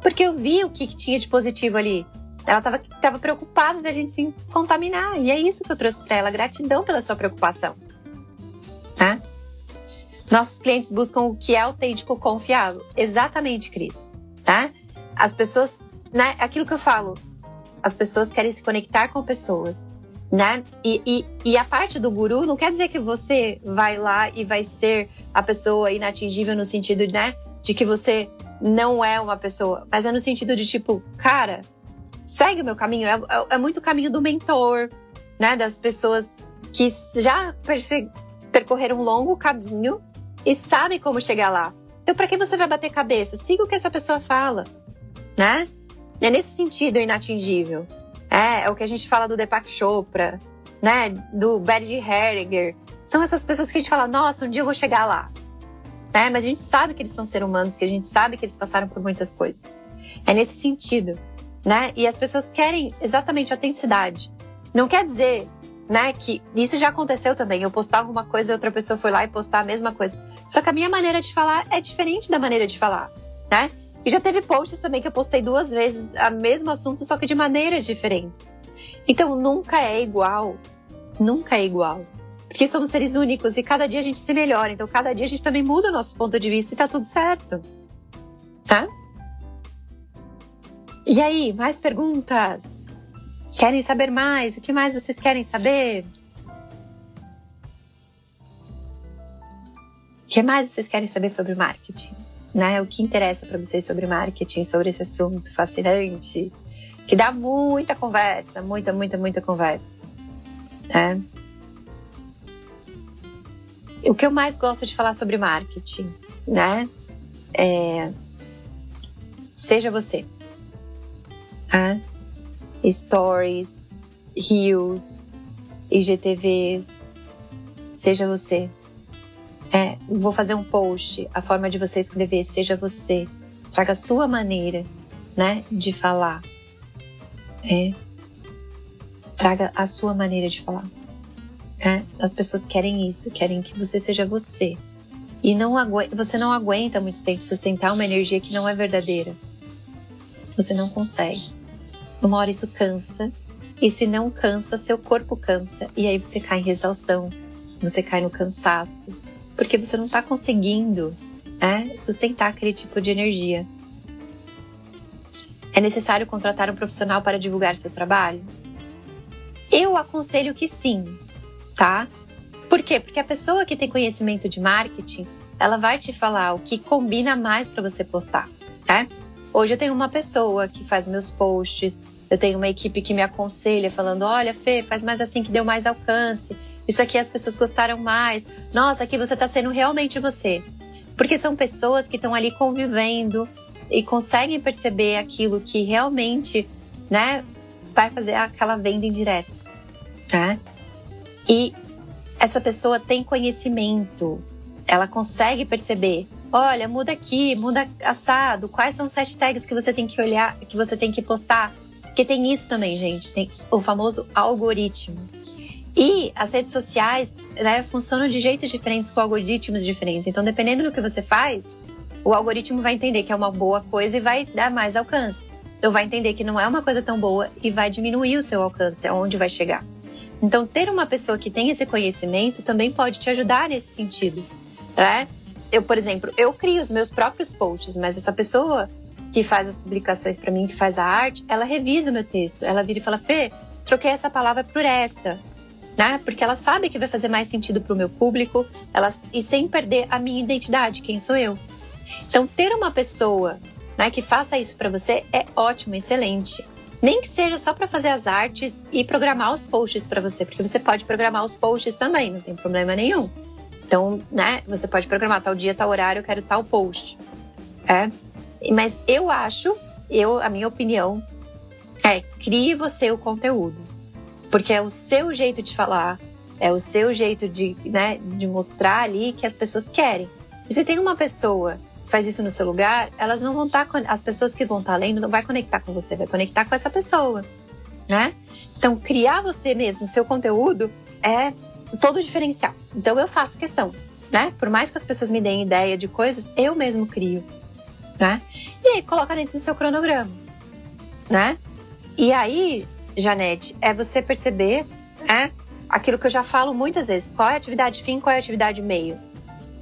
Porque eu vi o que, que tinha de positivo ali. Ela estava tava preocupada da gente se contaminar. E é isso que eu trouxe para ela. Gratidão pela sua preocupação. Nossos clientes buscam o que é autêntico, confiável. Exatamente, Cris. Tá? As pessoas, né? Aquilo que eu falo, as pessoas querem se conectar com pessoas, né? E, e, e, a parte do guru não quer dizer que você vai lá e vai ser a pessoa inatingível no sentido, né? De que você não é uma pessoa, mas é no sentido de tipo, cara, segue o meu caminho. É, é, é muito o caminho do mentor, né? Das pessoas que já percorreram um longo caminho e sabe como chegar lá. Então, para que você vai bater cabeça? Siga o que essa pessoa fala, né? É nesse sentido inatingível. É, é o que a gente fala do Deepak Chopra, né? Do Barry Herriger. São essas pessoas que a gente fala, nossa, um dia eu vou chegar lá. Né? Mas a gente sabe que eles são seres humanos, que a gente sabe que eles passaram por muitas coisas. É nesse sentido, né? E as pessoas querem exatamente autenticidade. Não quer dizer, né, que isso já aconteceu também. Eu postava uma coisa e outra pessoa foi lá e postar a mesma coisa. Só que a minha maneira de falar é diferente da maneira de falar, né? E já teve posts também que eu postei duas vezes o mesmo assunto, só que de maneiras diferentes. Então nunca é igual. Nunca é igual. Porque somos seres únicos e cada dia a gente se melhora. Então cada dia a gente também muda o nosso ponto de vista e tá tudo certo. Tá? E aí, mais perguntas? Querem saber mais? O que mais vocês querem saber? O que mais vocês querem saber sobre marketing? né? O que interessa para vocês sobre marketing, sobre esse assunto fascinante, que dá muita conversa, muita, muita, muita conversa, né? O que eu mais gosto de falar sobre marketing, né? É seja você. Né? Stories, Reels, IGTVs, seja você. É, vou fazer um post, a forma de você escrever seja você. Traga a sua maneira, né, de falar. É. Traga a sua maneira de falar. É. As pessoas querem isso, querem que você seja você. E não você não aguenta muito tempo sustentar uma energia que não é verdadeira. Você não consegue. Uma hora isso cansa. E se não cansa, seu corpo cansa. E aí você cai em exaustão. Você cai no cansaço porque você não está conseguindo é, sustentar aquele tipo de energia. É necessário contratar um profissional para divulgar seu trabalho? Eu aconselho que sim, tá? Por quê? Porque a pessoa que tem conhecimento de marketing, ela vai te falar o que combina mais para você postar, tá? Hoje eu tenho uma pessoa que faz meus posts, eu tenho uma equipe que me aconselha falando: "Olha, Fê, faz mais assim que deu mais alcance". Isso aqui as pessoas gostaram mais. Nossa, aqui você está sendo realmente você. Porque são pessoas que estão ali convivendo e conseguem perceber aquilo que realmente, né, vai fazer aquela venda indireta, tá? E essa pessoa tem conhecimento, ela consegue perceber. Olha, muda aqui, muda assado. Quais são os hashtags que você tem que olhar, que você tem que postar? Porque tem isso também, gente. Tem o famoso algoritmo. E as redes sociais né, funcionam de jeitos diferentes, com algoritmos diferentes. Então, dependendo do que você faz, o algoritmo vai entender que é uma boa coisa e vai dar mais alcance. Então, vai entender que não é uma coisa tão boa e vai diminuir o seu alcance, aonde vai chegar. Então, ter uma pessoa que tem esse conhecimento também pode te ajudar nesse sentido, né? Eu, por exemplo, eu crio os meus próprios posts, mas essa pessoa que faz as publicações para mim, que faz a arte, ela revisa o meu texto. Ela vira e fala: Fê, troquei essa palavra por essa né? Porque ela sabe que vai fazer mais sentido para o meu público, ela, e sem perder a minha identidade, quem sou eu. Então, ter uma pessoa né, que faça isso para você é ótimo, excelente. Nem que seja só para fazer as artes e programar os posts para você, porque você pode programar os posts também, não tem problema nenhum. Então, né, você pode programar tal dia, tal horário, eu quero tal post. É. Mas eu acho, eu, a minha opinião é crie você o conteúdo. Porque é o seu jeito de falar, é o seu jeito de, né, de mostrar ali que as pessoas querem. E se tem uma pessoa que faz isso no seu lugar, elas não vão estar. Tá, as pessoas que vão estar tá lendo não vai conectar com você, vai conectar com essa pessoa, né? Então, criar você mesmo, seu conteúdo, é todo diferencial. Então, eu faço questão, né? Por mais que as pessoas me deem ideia de coisas, eu mesmo crio, né? E aí, coloca dentro do seu cronograma, né? E aí, Janete, é você perceber é, aquilo que eu já falo muitas vezes: qual é a atividade fim, qual é a atividade meio.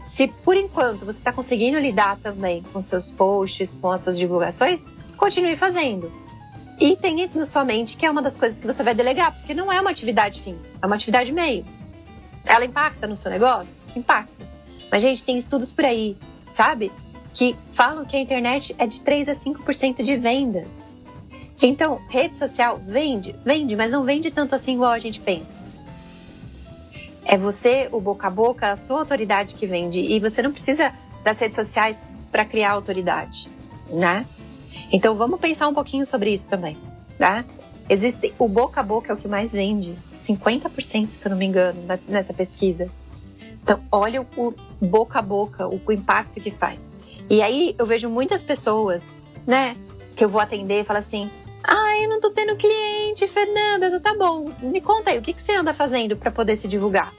Se por enquanto você está conseguindo lidar também com seus posts, com as suas divulgações, continue fazendo. E tenha isso na sua mente que é uma das coisas que você vai delegar, porque não é uma atividade fim, é uma atividade meio. Ela impacta no seu negócio? Impacta. Mas, gente, tem estudos por aí, sabe? Que falam que a internet é de 3 a 5% de vendas. Então, rede social vende, vende, mas não vende tanto assim igual a gente pensa. É você, o boca a boca, a sua autoridade que vende. E você não precisa das redes sociais para criar autoridade, né? Então vamos pensar um pouquinho sobre isso também, tá? Existe o boca a boca é o que mais vende, 50%, se eu não me engano, nessa pesquisa. Então, olha o boca a boca, o impacto que faz. E aí eu vejo muitas pessoas, né, que eu vou atender e falo assim: "Ah, eu não tô tendo cliente, Fernanda, tu tá bom. Me conta aí, o que que você anda fazendo para poder se divulgar?"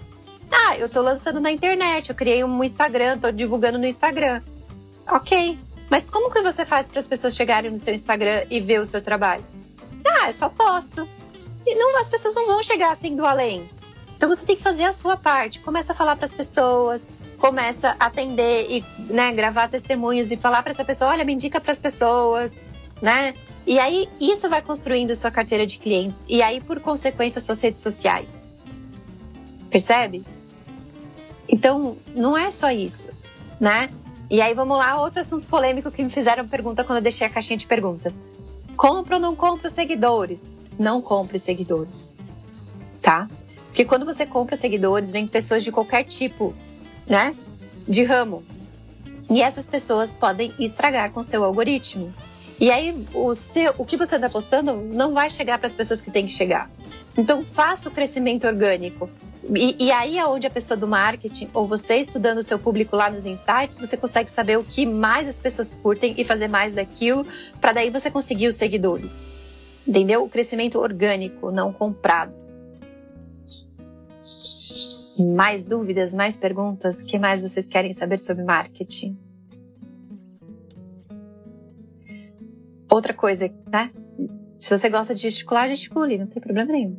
"Ah, eu tô lançando na internet, eu criei um Instagram, tô divulgando no Instagram." OK. Mas como que você faz para as pessoas chegarem no seu Instagram e ver o seu trabalho? Ah, é só posto. E não, as pessoas não vão chegar assim do além. Então você tem que fazer a sua parte. Começa a falar para as pessoas, começa a atender e né, gravar testemunhos e falar para essa pessoa, olha, me indica para as pessoas, né? E aí isso vai construindo sua carteira de clientes e aí por consequência suas redes sociais. Percebe? Então, não é só isso, né? E aí vamos lá, outro assunto polêmico que me fizeram pergunta quando eu deixei a caixinha de perguntas. Compra ou não compra seguidores? Não compre seguidores, tá? Porque quando você compra seguidores, vem pessoas de qualquer tipo, né? De ramo. E essas pessoas podem estragar com seu algoritmo. E aí, o, seu, o que você está postando não vai chegar para as pessoas que tem que chegar. Então, faça o crescimento orgânico. E, e, aí é onde a pessoa do marketing, ou você estudando o seu público lá nos insights, você consegue saber o que mais as pessoas curtem e fazer mais daquilo, para daí você conseguir os seguidores. Entendeu? O crescimento orgânico, não comprado. Mais dúvidas, mais perguntas? O que mais vocês querem saber sobre marketing? Outra coisa, né? Se você gosta de gesticular, gesticule, não tem problema nenhum.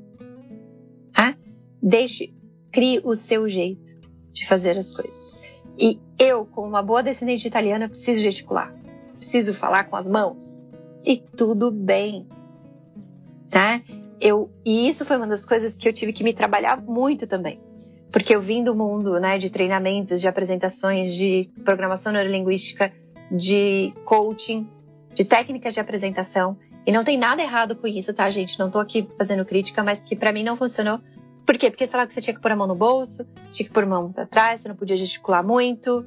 Tá? Deixe Crie o seu jeito de fazer as coisas. E eu, como uma boa descendente italiana, preciso gesticular. Preciso falar com as mãos. E tudo bem. Tá? Eu, e isso foi uma das coisas que eu tive que me trabalhar muito também. Porque eu vim do mundo né, de treinamentos, de apresentações, de programação neurolinguística, de coaching, de técnicas de apresentação. E não tem nada errado com isso, tá, gente? Não tô aqui fazendo crítica, mas que para mim não funcionou por quê? Porque sei lá que você tinha que pôr a mão no bolso, tinha que pôr a mão atrás, você não podia gesticular muito.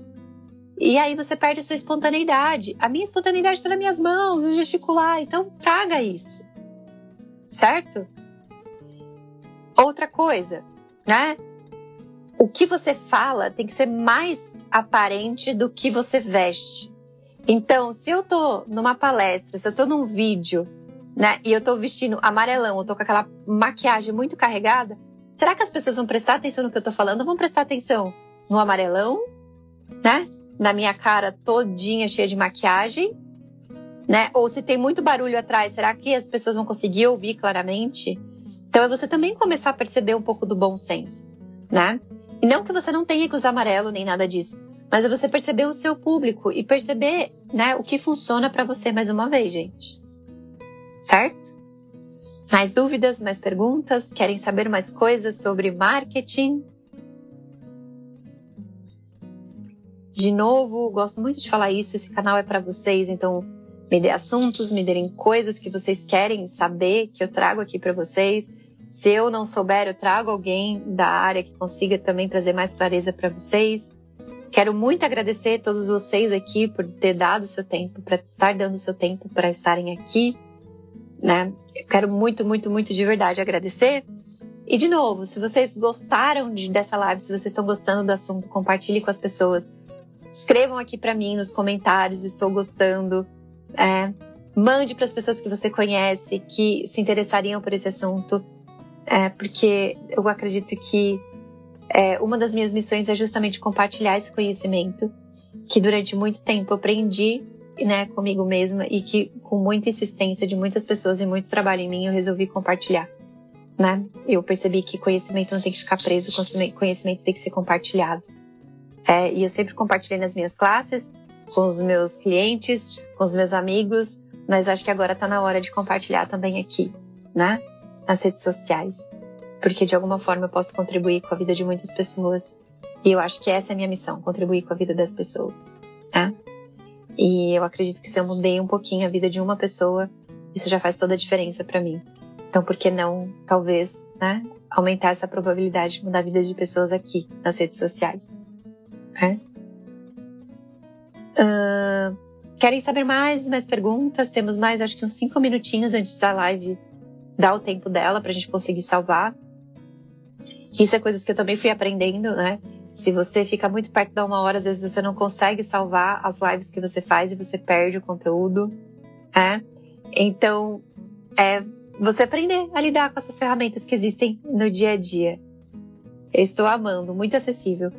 E aí você perde a sua espontaneidade. A minha espontaneidade está nas minhas mãos, eu gesticular. Então traga isso. Certo? Outra coisa, né? O que você fala tem que ser mais aparente do que você veste. Então, se eu tô numa palestra, se eu tô num vídeo, né, e eu tô vestindo amarelão, eu tô com aquela maquiagem muito carregada, Será que as pessoas vão prestar atenção no que eu tô falando vão prestar atenção no amarelão, né? Na minha cara todinha cheia de maquiagem, né? Ou se tem muito barulho atrás, será que as pessoas vão conseguir ouvir claramente? Então é você também começar a perceber um pouco do bom senso, né? E não que você não tenha que usar amarelo nem nada disso, mas é você perceber o seu público e perceber, né, o que funciona para você mais uma vez, gente. Certo? Mais dúvidas, mais perguntas? Querem saber mais coisas sobre marketing? De novo, gosto muito de falar isso. Esse canal é para vocês, então me dê assuntos, me deem coisas que vocês querem saber que eu trago aqui para vocês. Se eu não souber, eu trago alguém da área que consiga também trazer mais clareza para vocês. Quero muito agradecer a todos vocês aqui por ter dado seu tempo, para estar dando seu tempo para estarem aqui né? Eu quero muito, muito, muito de verdade agradecer. E de novo, se vocês gostaram de, dessa live, se vocês estão gostando do assunto, compartilhe com as pessoas. Escrevam aqui para mim nos comentários, estou gostando. É, mande para as pessoas que você conhece que se interessariam por esse assunto, é, porque eu acredito que é, uma das minhas missões é justamente compartilhar esse conhecimento que durante muito tempo eu aprendi né, comigo mesma e que com muita insistência de muitas pessoas e muito trabalho em mim eu resolvi compartilhar, né? Eu percebi que conhecimento não tem que ficar preso, conhecimento tem que ser compartilhado. É, e eu sempre compartilhei nas minhas classes, com os meus clientes, com os meus amigos, mas acho que agora está na hora de compartilhar também aqui, né? Nas redes sociais. Porque de alguma forma eu posso contribuir com a vida de muitas pessoas. E eu acho que essa é a minha missão, contribuir com a vida das pessoas, né? E eu acredito que se eu mudei um pouquinho a vida de uma pessoa, isso já faz toda a diferença para mim. Então, por que não, talvez, né, aumentar essa probabilidade de mudar a vida de pessoas aqui nas redes sociais? Né? Uh, querem saber mais, mais perguntas, temos mais acho que uns cinco minutinhos antes da live dar o tempo dela para a gente conseguir salvar. Isso é coisas que eu também fui aprendendo, né? Se você fica muito perto da uma hora, às vezes você não consegue salvar as lives que você faz e você perde o conteúdo. É? Então, é você aprender a lidar com essas ferramentas que existem no dia a dia. Eu estou amando, muito acessível.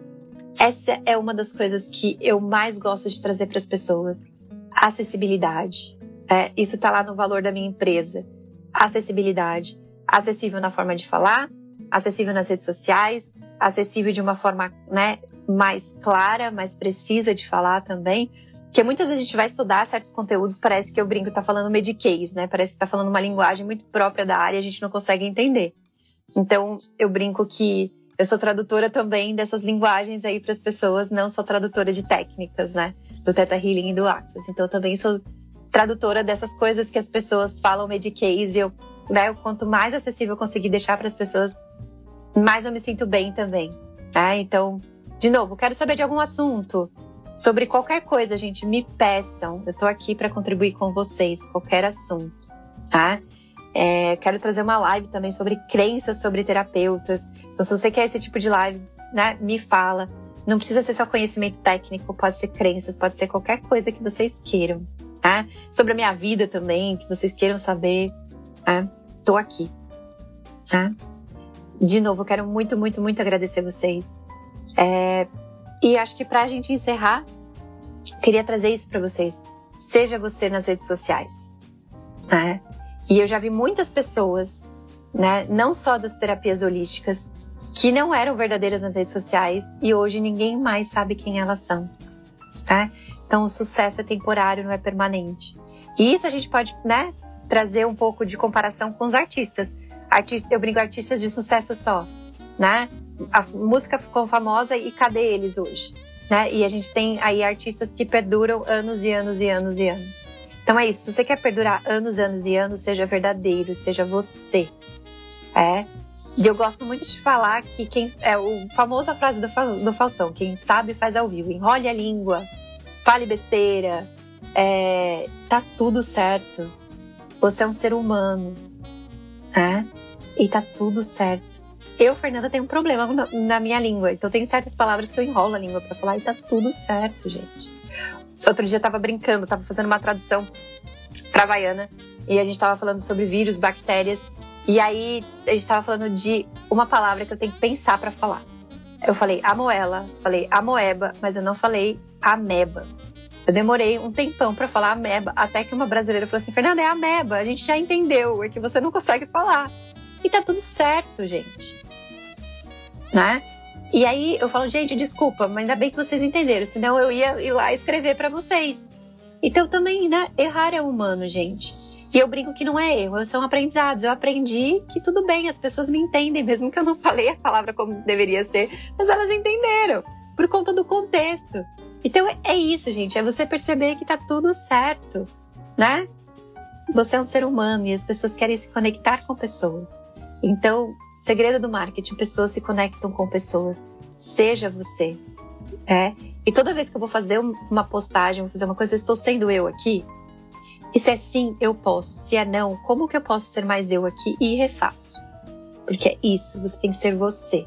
Essa é uma das coisas que eu mais gosto de trazer para as pessoas. Acessibilidade. É, isso está lá no valor da minha empresa. Acessibilidade. Acessível na forma de falar, acessível nas redes sociais, acessível de uma forma né, mais clara, mais precisa de falar também. Porque muitas vezes a gente vai estudar certos conteúdos, parece que eu brinco, tá falando mediquês, né? Parece que tá falando uma linguagem muito própria da área a gente não consegue entender. Então, eu brinco que eu sou tradutora também dessas linguagens aí para as pessoas, não sou tradutora de técnicas, né? Do Theta Healing e do Access. Então, eu também sou tradutora dessas coisas que as pessoas falam mediquês e eu, né, quanto mais acessível eu conseguir deixar para as pessoas, mais eu me sinto bem também. Tá? Então, de novo, quero saber de algum assunto sobre qualquer coisa, gente, me peçam. Eu tô aqui para contribuir com vocês, qualquer assunto, tá? É, quero trazer uma live também sobre crenças sobre terapeutas. Então, se você quer esse tipo de live, né, me fala. Não precisa ser só conhecimento técnico, pode ser crenças, pode ser qualquer coisa que vocês queiram, tá? Sobre a minha vida também, que vocês queiram saber, tá? Tô aqui, tá? De novo, quero muito, muito, muito agradecer vocês. É, e acho que para a gente encerrar, queria trazer isso para vocês. Seja você nas redes sociais, né? E eu já vi muitas pessoas, né, não só das terapias holísticas, que não eram verdadeiras nas redes sociais e hoje ninguém mais sabe quem elas são? Então o sucesso é temporário, não é permanente. E isso a gente pode, né, trazer um pouco de comparação com os artistas. Artista, eu brinco artistas de sucesso só, né? A música ficou famosa e cadê eles hoje? Né? E a gente tem aí artistas que perduram anos e anos e anos e anos. Então é isso. Se você quer perdurar anos, anos e anos, seja verdadeiro, seja você. É. E eu gosto muito de falar que quem é o famosa frase do, do Faustão: quem sabe faz ao vivo. Enrole a língua, fale besteira, é, tá tudo certo. Você é um ser humano, é? E tá tudo certo. Eu, Fernanda, tenho um problema na, na minha língua. Então, tem certas palavras que eu enrolo a língua para falar e tá tudo certo, gente. Outro dia eu tava brincando, tava fazendo uma tradução pra Havaiana e a gente tava falando sobre vírus, bactérias. E aí a gente tava falando de uma palavra que eu tenho que pensar para falar. Eu falei amoela, falei amoeba, mas eu não falei ameba. Eu demorei um tempão para falar ameba, até que uma brasileira falou assim: Fernanda, é ameba, a gente já entendeu, é que você não consegue falar. E tá tudo certo, gente né? E aí eu falo, gente, desculpa, mas ainda bem que vocês entenderam, senão eu ia ir lá escrever para vocês. Então também, né, errar é humano, gente. E eu brinco que não é erro, são aprendizados. Eu aprendi que tudo bem, as pessoas me entendem, mesmo que eu não *laughs* falei a palavra como deveria ser, mas elas entenderam, por conta do contexto. Então é isso, gente, é você perceber que tá tudo certo, né? Você é um ser humano e as pessoas querem se conectar com pessoas. Então, Segredo do marketing: pessoas se conectam com pessoas. Seja você. É. E toda vez que eu vou fazer uma postagem, vou fazer uma coisa, eu estou sendo eu aqui. E se é sim, eu posso. Se é não, como que eu posso ser mais eu aqui? E refaço. Porque é isso, você tem que ser você.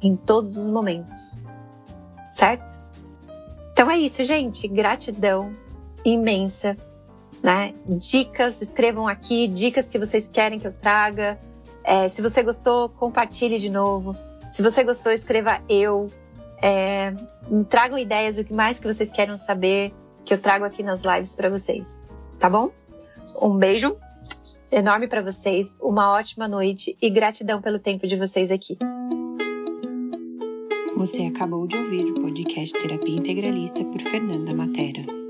Em todos os momentos. Certo? Então é isso, gente. Gratidão imensa. Né? Dicas, escrevam aqui, dicas que vocês querem que eu traga. É, se você gostou, compartilhe de novo. Se você gostou, escreva eu. É, tragam ideias do que mais que vocês querem saber que eu trago aqui nas lives para vocês, tá bom? Um beijo enorme para vocês, uma ótima noite e gratidão pelo tempo de vocês aqui. Você acabou de ouvir o podcast Terapia Integralista por Fernanda Matera.